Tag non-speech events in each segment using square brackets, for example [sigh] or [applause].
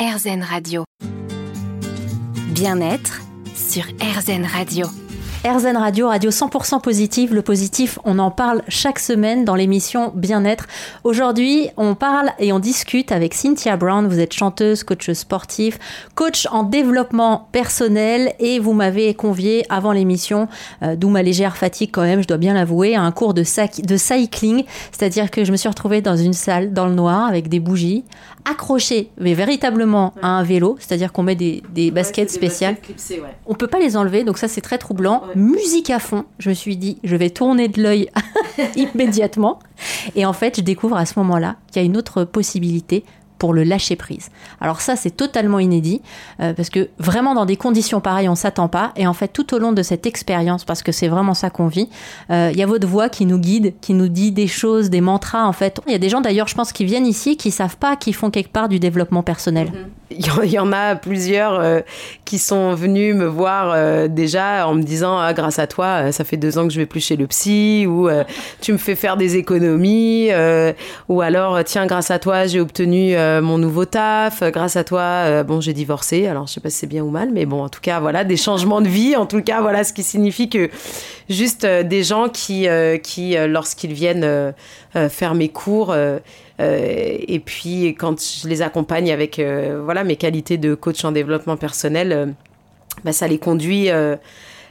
RZN Radio. Bien-être sur RZN Radio. RZN Radio, radio 100% positive. Le positif, on en parle chaque semaine dans l'émission Bien-être. Aujourd'hui, on parle et on discute avec Cynthia Brown. Vous êtes chanteuse, coach sportif, coach en développement personnel et vous m'avez convié avant l'émission, euh, d'où ma légère fatigue quand même, je dois bien l'avouer, à un cours de, de cycling. C'est-à-dire que je me suis retrouvée dans une salle dans le noir avec des bougies, accrochées, mais véritablement à un vélo. C'est-à-dire qu'on met des, baskets spéciales. On peut pas les enlever, donc ça c'est très troublant musique à fond. Je me suis dit, je vais tourner de l'œil [laughs] immédiatement. Et en fait, je découvre à ce moment-là qu'il y a une autre possibilité pour le lâcher prise. Alors ça, c'est totalement inédit, euh, parce que vraiment dans des conditions pareilles, on s'attend pas. Et en fait, tout au long de cette expérience, parce que c'est vraiment ça qu'on vit, euh, il y a votre voix qui nous guide, qui nous dit des choses, des mantras, en fait. Il y a des gens d'ailleurs, je pense, qui viennent ici, qui savent pas qu'ils font quelque part du développement personnel. Mm-hmm. Y en a plusieurs euh, qui sont venus me voir déjà en me disant ah, grâce à toi, ça fait deux ans que je vais plus chez le psy, ou tu me fais faire des économies, ou alors tiens, grâce à toi, j'ai obtenu euh, mon nouveau taf. Euh, grâce à toi, euh, bon, j'ai divorcé. Alors, je sais pas si c'est bien ou mal, mais bon, en tout cas, voilà, des changements de vie. En tout cas, voilà, ce qui signifie que juste des gens qui, qui lorsqu'ils viennent faire mes cours, et puis quand je les accompagne avec, voilà, mes qualités de coach en développement personnel, bah, ça les conduit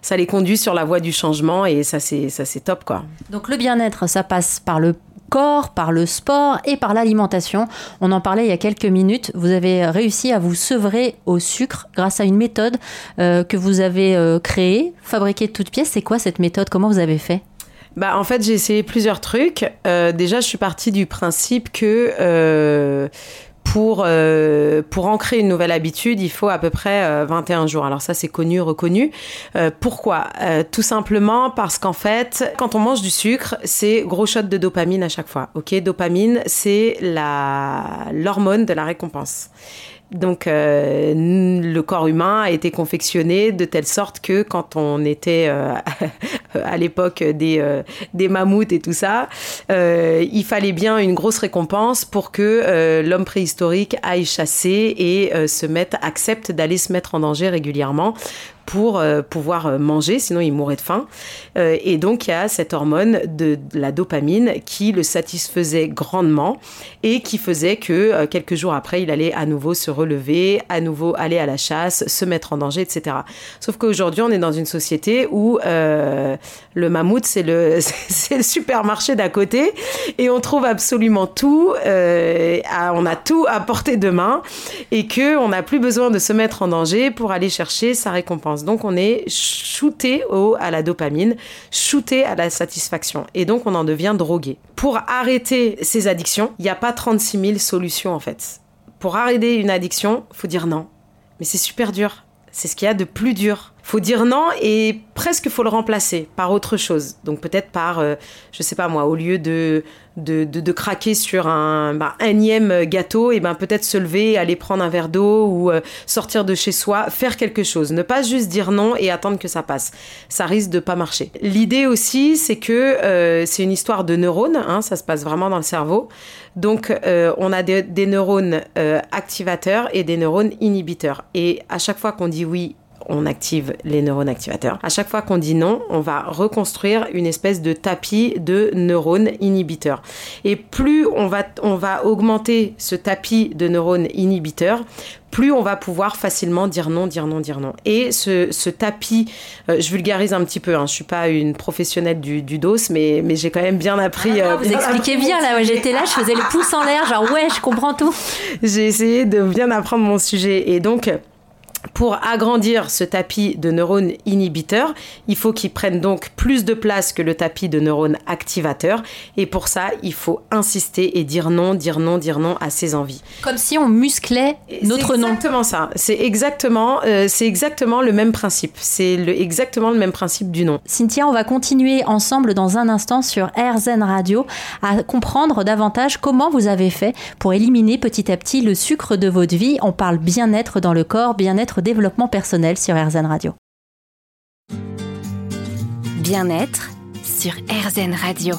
ça les conduit sur la voie du changement et ça c'est ça c'est top quoi. Donc le bien-être ça passe par le corps, par le sport et par l'alimentation. On en parlait il y a quelques minutes. Vous avez réussi à vous sevrer au sucre grâce à une méthode euh, que vous avez euh, créée, fabriquée de toutes pièces. C'est quoi cette méthode? Comment vous avez fait? Bah, en fait, j'ai essayé plusieurs trucs. Euh, déjà, je suis partie du principe que pour, euh, pour ancrer une nouvelle habitude, il faut à peu près 21 euh, jours. Alors ça, c'est connu, reconnu. Euh, pourquoi? Tout simplement parce qu'en fait, quand on mange du sucre, c'est gros shot de dopamine à chaque fois. Ok, dopamine, c'est l'hormone de la récompense. Donc, euh, le corps humain a été confectionné de telle sorte que quand on était euh, [laughs] à l'époque des, euh, des mammouths et tout ça, il fallait bien une grosse récompense pour que l'homme préhistorique aille chasser et se mette, accepte d'aller se mettre en danger régulièrement pour euh, pouvoir euh, manger, sinon il mourrait de faim. Euh, et donc il y a cette hormone de, la dopamine qui le satisfaisait grandement et qui faisait que quelques jours après, il allait à nouveau se relever, à nouveau aller à la chasse, se mettre en danger, etc. Sauf qu'aujourd'hui, on est dans une société où le mammouth, [laughs] c'est le, supermarché d'à côté et on trouve absolument tout, on a tout à portée de main et que on n'a plus besoin de se mettre en danger pour aller chercher sa récompense. Donc on est shooté au, à la dopamine, shooté à la satisfaction. Et donc on en devient drogué. Pour arrêter ces addictions, il n'y a pas 36 000 solutions en fait. Pour arrêter une addiction, faut dire non. Mais c'est super dur. C'est ce qu'il y a de plus dur. Faut dire non et presque faut le remplacer par autre chose. Donc peut-être par, euh, je sais pas moi, au lieu de de, de, craquer sur un bah, énième gâteau, et ben peut-être se lever, aller prendre un verre d'eau ou euh, sortir de chez soi, faire quelque chose. Ne pas juste dire non et attendre que ça passe. Ça risque de pas marcher. L'idée aussi, c'est que euh, c'est une histoire de neurones. Hein, ça se passe vraiment dans le cerveau. Donc, on a des, des neurones activateurs et des neurones inhibiteurs. Et à chaque fois qu'on dit oui on active les neurones activateurs. À chaque fois qu'on dit non, on va reconstruire une espèce de tapis de neurones inhibiteurs. Et plus on va, on va augmenter ce tapis de neurones inhibiteurs, plus on va pouvoir facilement dire non, dire non, dire non. Et ce, tapis, euh, je vulgarise un petit peu, hein, je suis pas une professionnelle du, dos, mais, mais j'ai quand même bien appris. Ah, vous expliquez [laughs] bien, là, j'étais là, je faisais les pouces en l'air, genre ouais, je comprends tout. J'ai essayé de bien apprendre mon sujet. Et donc, pour agrandir ce tapis de neurones inhibiteurs, il faut qu'il prenne donc plus de place que le tapis de neurones activateurs. Et pour ça, il faut insister et dire non, dire non, dire non à ses envies. Comme si on musclait notre nom. C'est exactement ça. C'est exactement, euh, c'est exactement le même principe. C'est exactement le même principe du nom. Cynthia, on va continuer ensemble dans un instant sur RZN Radio à comprendre davantage comment vous avez fait pour éliminer petit à petit le sucre de votre vie. On parle bien-être dans le corps, bien-être développement personnel sur RZN Radio. Bien-être sur RZN Radio.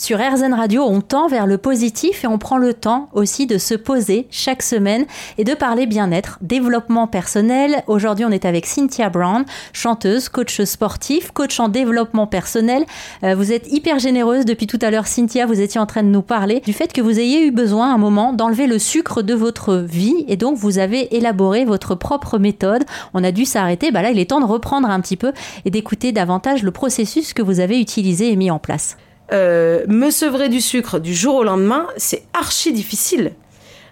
Sur RZN Radio, on tend vers le positif et on prend le temps aussi de se poser chaque semaine et de parler bien-être, développement personnel. Aujourd'hui, on est avec Cynthia Brown, chanteuse, coach sportif, coach en développement personnel. Euh, vous êtes hyper généreuse depuis tout à l'heure, Cynthia. Vous étiez en train de nous parler du fait que vous ayez eu besoin à un moment d'enlever le sucre de votre vie et donc vous avez élaboré votre propre méthode. On a dû s'arrêter. Bah là, il est temps de reprendre un petit peu et d'écouter davantage le processus que vous avez utilisé et mis en place. Euh, me sevrer du sucre du jour au lendemain, c'est archi difficile.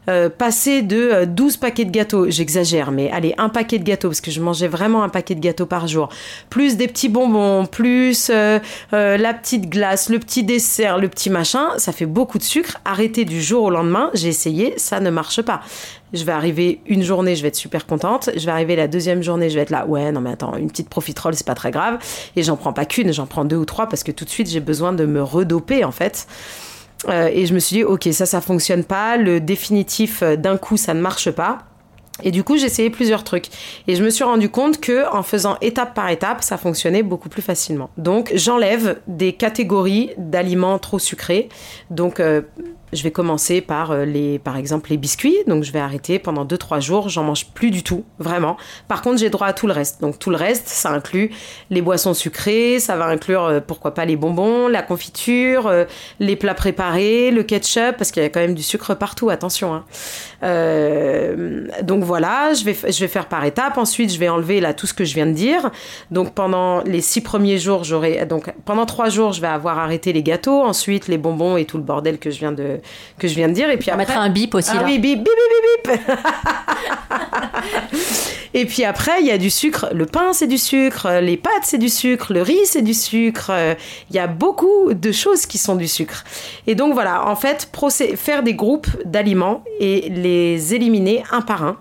Euh, passer de 12 euh, paquets de gâteaux, j'exagère, mais allez, un paquet de gâteaux, parce que je mangeais vraiment un paquet de gâteaux par jour, plus des petits bonbons, plus la petite glace, le petit dessert, le petit machin, ça fait beaucoup de sucre. Arrêter du jour au lendemain, j'ai essayé, ça ne marche pas. Je vais arriver une journée, je vais être super contente. Je vais arriver la deuxième journée, je vais être là, ouais, non mais attends, une petite profiterole, c'est pas très grave. Et j'en prends pas qu'une, j'en prends deux ou trois parce que tout de suite j'ai besoin de me redoper en fait. Euh, et je me suis dit, ok, ça, ça fonctionne pas. Le définitif euh, d'un coup, ça ne marche pas. Et du coup, j'ai essayé plusieurs trucs. Et je me suis rendu compte que en faisant étape par étape, ça fonctionnait beaucoup plus facilement. Donc, j'enlève des catégories d'aliments trop sucrés. Donc, euh, je vais commencer par euh, les, par exemple, les biscuits. Donc, je vais arrêter pendant 2-3 jours. J'en mange plus du tout, vraiment. Par contre, j'ai droit à tout le reste. Donc, tout le reste, ça inclut les boissons sucrées, ça va inclure, euh, pourquoi pas, les bonbons, la confiture, euh, les plats préparés, le ketchup, parce qu'il y a quand même du sucre partout, attention. Hein. donc, voilà, je vais, je vais faire par étapes. Ensuite, je vais enlever là tout ce que je viens de dire. Donc, pendant les 6 premiers jours, j'aurai. Donc, pendant 3 jours, je vais avoir arrêté les gâteaux. Ensuite, les bonbons et tout le bordel que je viens de que je viens de dire. Et puis On mettra un bip aussi. Ah oui, bip, bip, bip, bip, bip. [laughs] et puis après, il y a du sucre. Le pain, c'est du sucre. Les pâtes, c'est du sucre. Le riz, c'est du sucre. Il y a beaucoup de choses qui sont du sucre. Et donc voilà, en fait, faire des groupes d'aliments et les éliminer un par un.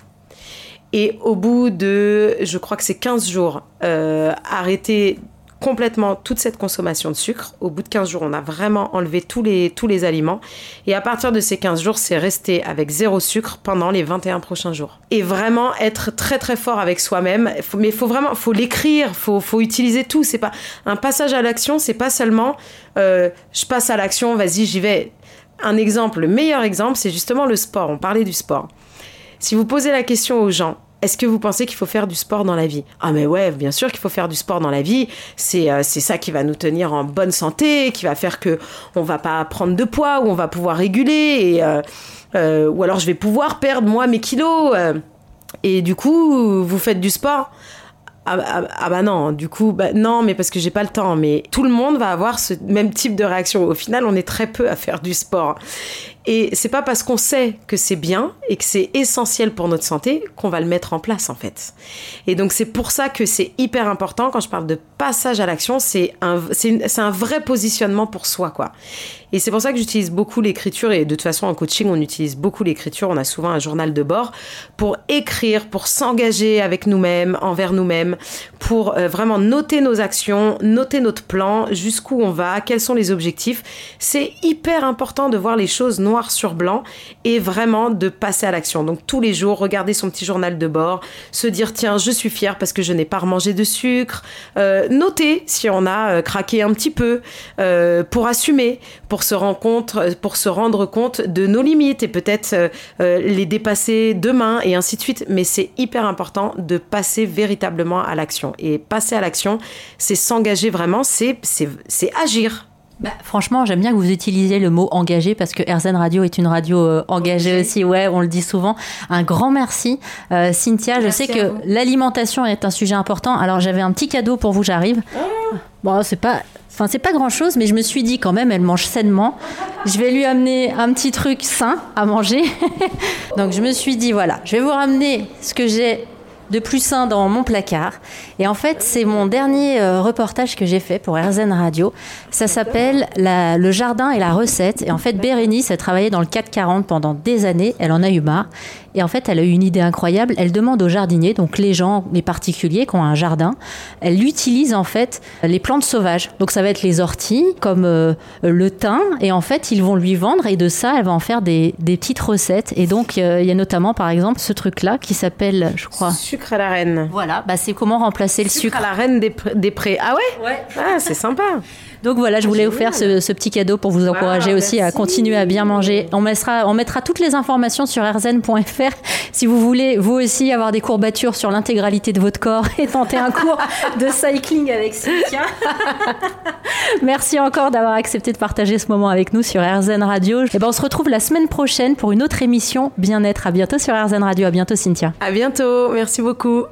Et au bout de, je crois que c'est 15 jours, euh, arrêter complètement toute cette consommation de sucre. Au bout de 15 jours, on a vraiment enlevé tous les, tous les aliments. Et à partir de ces 15 jours, c'est rester avec zéro sucre pendant les 21 prochains jours. Et vraiment être très très fort avec soi-même. Mais il faut vraiment, faut l'écrire, faut, faut utiliser tout. C'est pas un passage à l'action, c'est pas seulement euh, je passe à l'action, vas-y, j'y vais. Un exemple, le meilleur exemple, c'est justement le sport. On parlait du sport. Si vous posez la question aux gens, est-ce que vous pensez qu'il faut faire du sport dans la vie? Ah mais ouais, bien sûr qu'il faut faire du sport dans la vie. C'est euh, c'est ça qui va nous tenir en bonne santé, qui va faire que on va pas prendre de poids ou on va pouvoir réguler euh, euh, ou alors je vais pouvoir perdre moi mes kilos. et du coup, vous faites du sport? Ah, ah, ah, bah non, du coup, bah non, mais parce que j'ai pas le temps. Mais tout le monde va avoir ce même type de réaction. Au final, on est très peu à faire du sport. Et c'est pas parce qu'on sait que c'est bien et que c'est essentiel pour notre santé qu'on va le mettre en place en fait. Et donc c'est pour ça que c'est hyper important quand je parle de passage à l'action, c'est un, c'est un vrai positionnement pour soi quoi. Et c'est pour ça que j'utilise beaucoup l'écriture et de toute façon en coaching on utilise beaucoup l'écriture, on a souvent un journal de bord pour écrire, pour s'engager avec nous-mêmes, envers nous-mêmes, pour euh, vraiment noter nos actions, noter notre plan, jusqu'où on va, quels sont les objectifs. C'est hyper important de voir les choses noires sur blanc et vraiment de passer à l'action. Donc tous les jours, regarder son petit journal de bord, se dire tiens, je suis fier parce que je n'ai pas remangé de sucre, euh, noter si on a euh, craqué un petit peu euh, pour assumer, pour se, pour se rendre compte de nos limites et peut-être les dépasser demain et ainsi de suite. Mais c'est hyper important de passer véritablement à l'action. Et passer à l'action, c'est s'engager vraiment, c'est agir bah, franchement, j'aime bien que vous utilisiez le mot engagé parce que RZN Radio est une radio euh, engagée aussi. Ouais, on le dit souvent. Un grand merci, euh, Cynthia. je sais que l'alimentation est un sujet important. Alors, j'avais un petit cadeau pour vous. J'arrive. Ah. Bon, c'est pas. Enfin, c'est pas grand chose, mais je me suis dit quand même, elle mange sainement. Je vais lui amener un petit truc sain à manger. [laughs] Donc, je me suis dit, voilà, je vais vous ramener ce que j'ai de plus sain dans mon placard. Et en fait, c'est mon dernier euh, reportage que j'ai fait pour RZN Radio. Ça s'appelle Le jardin et la recette. Et en fait, Bérénice a travaillé dans le 440 pendant des années. Elle en a eu marre. Et en fait, elle a eu une idée incroyable. Elle demande aux jardiniers, donc les gens, les particuliers qui ont un jardin, elle utilise en fait les plantes sauvages. Donc ça va être les orties, comme euh, le thym. Et en fait, ils vont lui vendre. Et de ça, elle va en faire des, petites recettes. Et donc, euh, il y a notamment, par exemple, ce truc-là qui s'appelle, je crois. Sucre à la reine. Voilà, bah, c'est comment remplacer le sucre. Sucre à la reine des, prés. Ah ouais? Ouais. Ah, c'est sympa. [laughs] Donc voilà, je voulais vous faire ce, ce, petit cadeau pour vous encourager aussi à continuer à bien manger. On mettra, on mettra toutes les informations sur rzn.fr si vous voulez vous aussi avoir des courbatures sur l'intégralité de votre corps et tenter un cours [laughs] de cycling avec Cynthia. [laughs] Merci encore d'avoir accepté de partager ce moment avec nous sur RZN Radio. Et ben on se retrouve la semaine prochaine pour une autre émission bien-être. À bientôt sur RZN Radio. À bientôt Cynthia. À bientôt. Merci beaucoup.